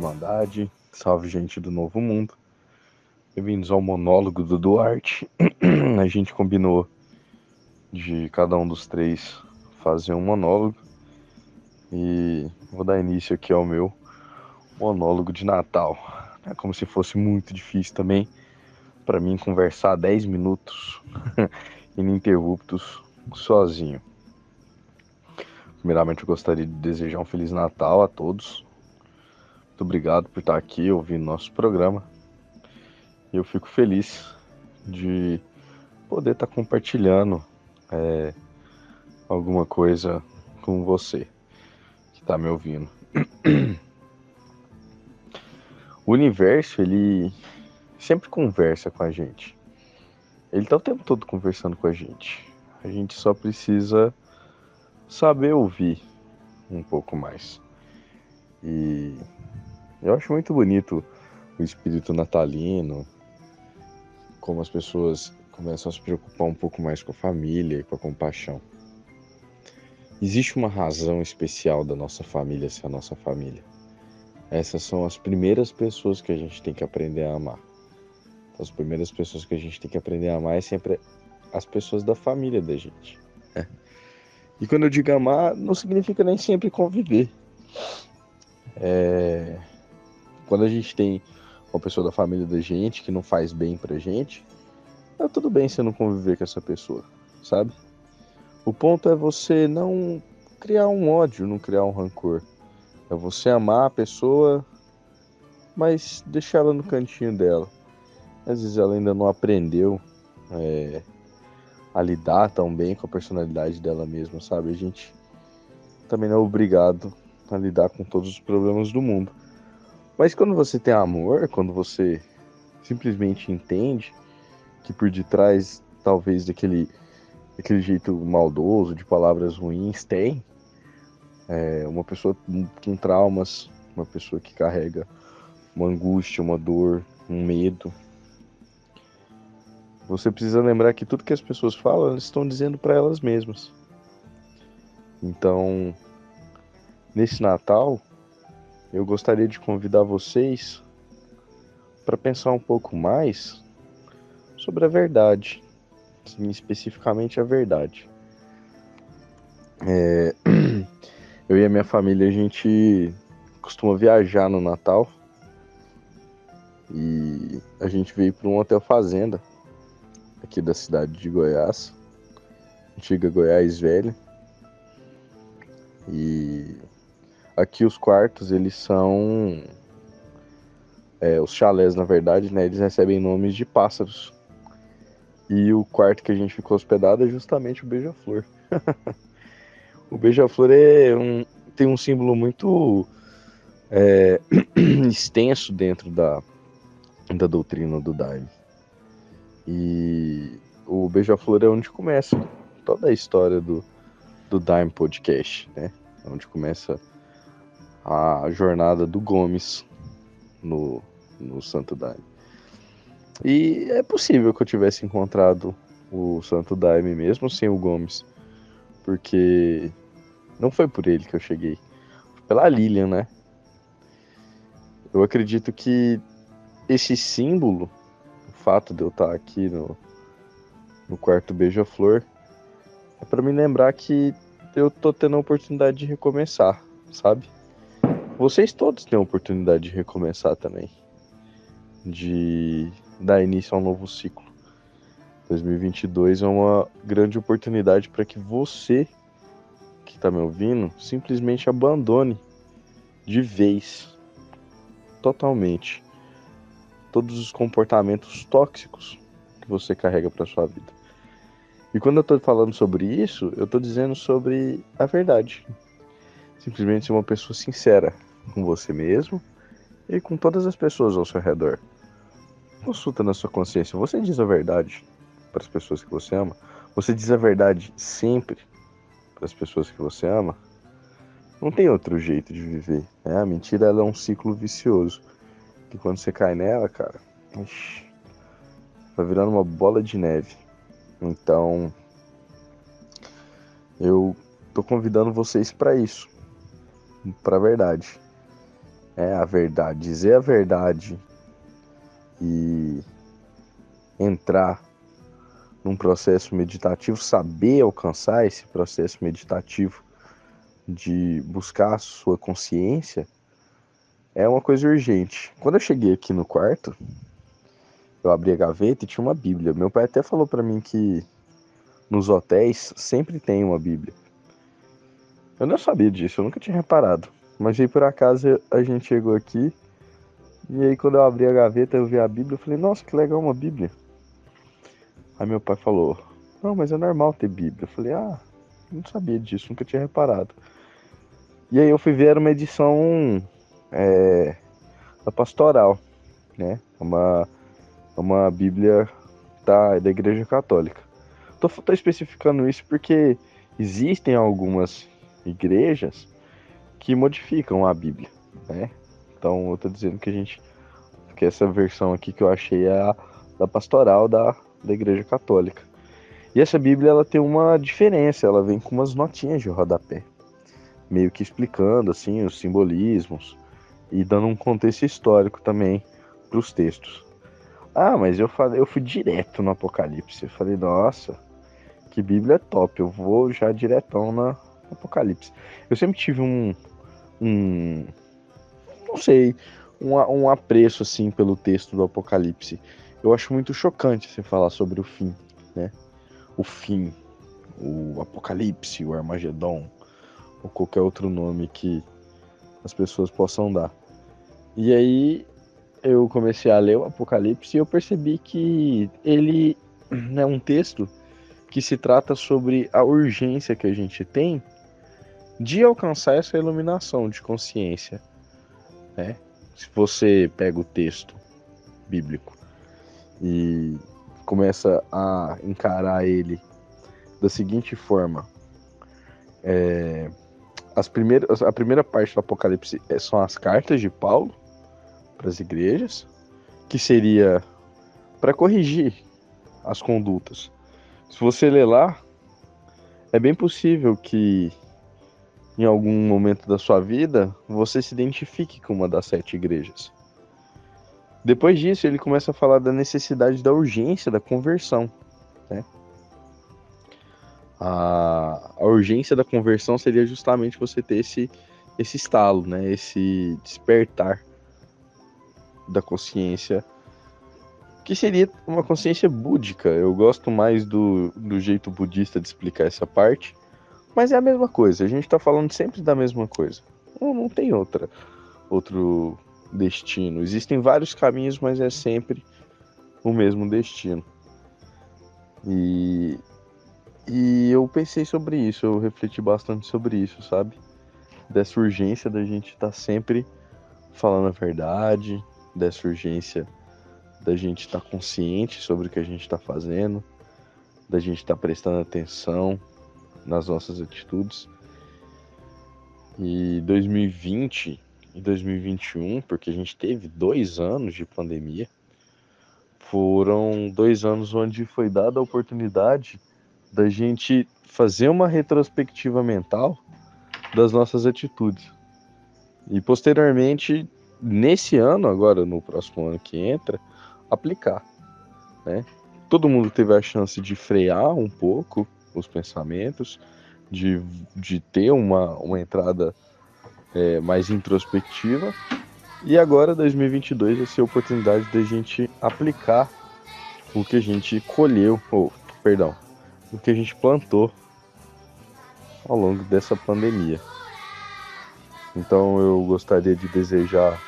Irmandade, salve gente do Novo Mundo. Bem-vindos ao monólogo do Duarte. A gente combinou de cada um dos três fazer um monólogo e vou dar início aqui ao meu monólogo de Natal. É como se fosse muito difícil também para mim conversar 10 minutos ininterruptos sozinho. Primeiramente, eu gostaria de desejar um Feliz Natal a todos. Muito obrigado por estar aqui ouvindo nosso programa. Eu fico feliz de poder estar compartilhando é, alguma coisa com você que está me ouvindo. O universo, ele sempre conversa com a gente. Ele está o tempo todo conversando com a gente. A gente só precisa saber ouvir um pouco mais. E eu acho muito bonito o espírito natalino, como as pessoas começam a se preocupar um pouco mais com a família e com a compaixão. Existe uma razão especial da nossa família ser a nossa família. Essas são as primeiras pessoas que a gente tem que aprender a amar. As primeiras pessoas que a gente tem que aprender a amar é sempre as pessoas da família da gente. E quando eu digo amar, não significa nem sempre conviver. É... Quando a gente tem uma pessoa da família da gente que não faz bem pra gente, é tudo bem você não conviver com essa pessoa, sabe? O ponto é você não criar um ódio, não criar um rancor. É você amar a pessoa, mas deixar ela no cantinho dela. Às vezes ela ainda não aprendeu é, a lidar tão bem com a personalidade dela mesma, sabe? A gente também não é obrigado a lidar com todos os problemas do mundo. Mas quando você tem amor, quando você simplesmente entende que por detrás, talvez, daquele, daquele jeito maldoso, de palavras ruins, tem é, uma pessoa com traumas, uma pessoa que carrega uma angústia, uma dor, um medo, você precisa lembrar que tudo que as pessoas falam, elas estão dizendo para elas mesmas. Então, nesse Natal, eu gostaria de convidar vocês para pensar um pouco mais sobre a verdade, especificamente a verdade. É, eu e a minha família a gente costuma viajar no Natal e a gente veio para um hotel fazenda aqui da cidade de Goiás, antiga Goiás Velha. E aqui os quartos, eles são. É, os chalés, na verdade, né? Eles recebem nomes de pássaros. E o quarto que a gente ficou hospedado é justamente o beija-flor. o beija-flor é um, tem um símbolo muito é, extenso dentro da, da doutrina do Daime. E o Beija-Flor é onde começa toda a história do, do Dime Podcast, né? É onde começa a jornada do Gomes no, no Santo Daime. E é possível que eu tivesse encontrado o Santo Daime mesmo sem o Gomes, porque não foi por ele que eu cheguei, pela Lilian, né? Eu acredito que esse símbolo fato de eu estar aqui no, no quarto Beija-Flor é para me lembrar que eu tô tendo a oportunidade de recomeçar, sabe? Vocês todos têm a oportunidade de recomeçar também. De dar início a um novo ciclo. 2022 é uma grande oportunidade para que você que está me ouvindo simplesmente abandone de vez, totalmente, todos os comportamentos tóxicos que você carrega para sua vida. E quando eu estou falando sobre isso, eu estou dizendo sobre a verdade. Simplesmente ser uma pessoa sincera com você mesmo e com todas as pessoas ao seu redor. Consulta na sua consciência. Você diz a verdade para as pessoas que você ama? Você diz a verdade sempre para as pessoas que você ama? Não tem outro jeito de viver. Né? A mentira é um ciclo vicioso que quando você cai nela, cara, ixi, vai virando uma bola de neve. Então, eu tô convidando vocês para isso, para verdade. É a verdade, dizer a verdade e entrar num processo meditativo, saber alcançar esse processo meditativo de buscar a sua consciência é uma coisa urgente. Quando eu cheguei aqui no quarto, eu abri a gaveta e tinha uma Bíblia. Meu pai até falou para mim que nos hotéis sempre tem uma Bíblia. Eu não sabia disso, eu nunca tinha reparado. Mas aí por acaso a gente chegou aqui e aí quando eu abri a gaveta eu vi a Bíblia, eu falei, nossa, que legal uma Bíblia. Aí meu pai falou, não, mas é normal ter Bíblia. Eu falei, ah, não sabia disso, nunca tinha reparado. E aí eu fui ver uma edição é, da pastoral, né? Uma, uma Bíblia da, da Igreja Católica. Tô, tô especificando isso porque existem algumas igrejas que modificam a Bíblia, né? Então eu tô dizendo que a gente que essa versão aqui que eu achei é a da pastoral da, da Igreja Católica. E essa Bíblia ela tem uma diferença, ela vem com umas notinhas de rodapé, meio que explicando assim os simbolismos e dando um contexto histórico também para os textos. Ah, mas eu falei, eu fui direto no Apocalipse. Eu falei, nossa, que Bíblia top, eu vou já diretão na Apocalipse. Eu sempre tive um, um não sei, um, um apreço assim pelo texto do Apocalipse. Eu acho muito chocante você falar sobre o fim, né? O fim, o Apocalipse, o Armagedon, ou qualquer outro nome que as pessoas possam dar. E aí eu comecei a ler o Apocalipse e eu percebi que ele é um texto que se trata sobre a urgência que a gente tem de alcançar essa iluminação de consciência. Né? Se você pega o texto bíblico e começa a encarar ele da seguinte forma: é, as primeiras, a primeira parte do Apocalipse é, são as cartas de Paulo para as igrejas, que seria para corrigir as condutas. Se você ler lá, é bem possível que em algum momento da sua vida você se identifique com uma das sete igrejas. Depois disso, ele começa a falar da necessidade da urgência da conversão. Né? A, a urgência da conversão seria justamente você ter esse, esse estalo, né? esse despertar da consciência que seria uma consciência búdica. Eu gosto mais do, do jeito budista de explicar essa parte, mas é a mesma coisa. A gente está falando sempre da mesma coisa. Não, não tem outra outro destino. Existem vários caminhos, mas é sempre o mesmo destino. E, e eu pensei sobre isso, eu refleti bastante sobre isso, sabe? Dessa urgência da gente estar tá sempre falando a verdade, dessa urgência da gente estar tá consciente sobre o que a gente está fazendo, da gente estar tá prestando atenção nas nossas atitudes. E 2020 e 2021, porque a gente teve dois anos de pandemia, foram dois anos onde foi dada a oportunidade da gente fazer uma retrospectiva mental das nossas atitudes. E posteriormente nesse ano, agora no próximo ano que entra, aplicar. Né? Todo mundo teve a chance de frear um pouco os pensamentos, de, de ter uma, uma entrada é, mais introspectiva. E agora, 2022, vai ser a oportunidade da gente aplicar o que a gente colheu, ou, perdão, o que a gente plantou ao longo dessa pandemia. Então eu gostaria de desejar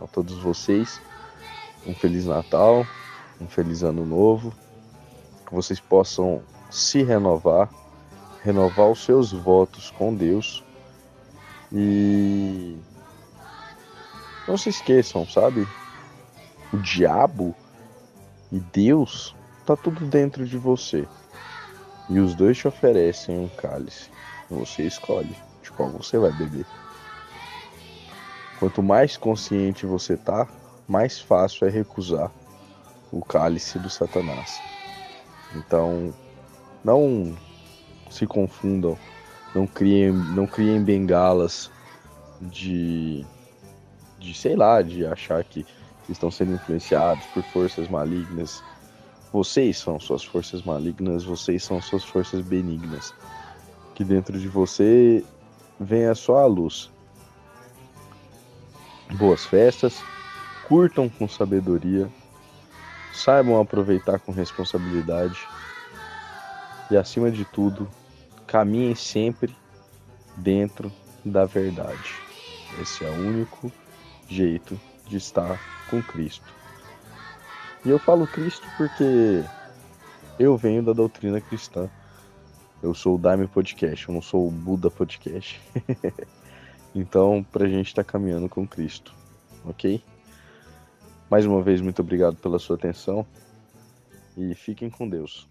a todos vocês um Feliz Natal, um Feliz Ano Novo, que vocês possam se renovar, renovar os seus votos com Deus e não se esqueçam, sabe? O diabo e Deus tá tudo dentro de você. E os dois te oferecem um cálice. Você escolhe de qual você vai beber. Quanto mais consciente você tá, mais fácil é recusar o cálice do Satanás. Então, não se confundam, não criem, não criem bengalas de, de sei lá, de achar que estão sendo influenciados por forças malignas. Vocês são suas forças malignas, vocês são suas forças benignas. Que dentro de você venha só a luz. Boas festas, curtam com sabedoria, saibam aproveitar com responsabilidade e, acima de tudo, caminhem sempre dentro da verdade. Esse é o único jeito de estar com Cristo. E eu falo Cristo porque eu venho da doutrina cristã. Eu sou o Daime Podcast, eu não sou o Buda Podcast. então, pra gente estar tá caminhando com Cristo, ok? Mais uma vez, muito obrigado pela sua atenção e fiquem com Deus.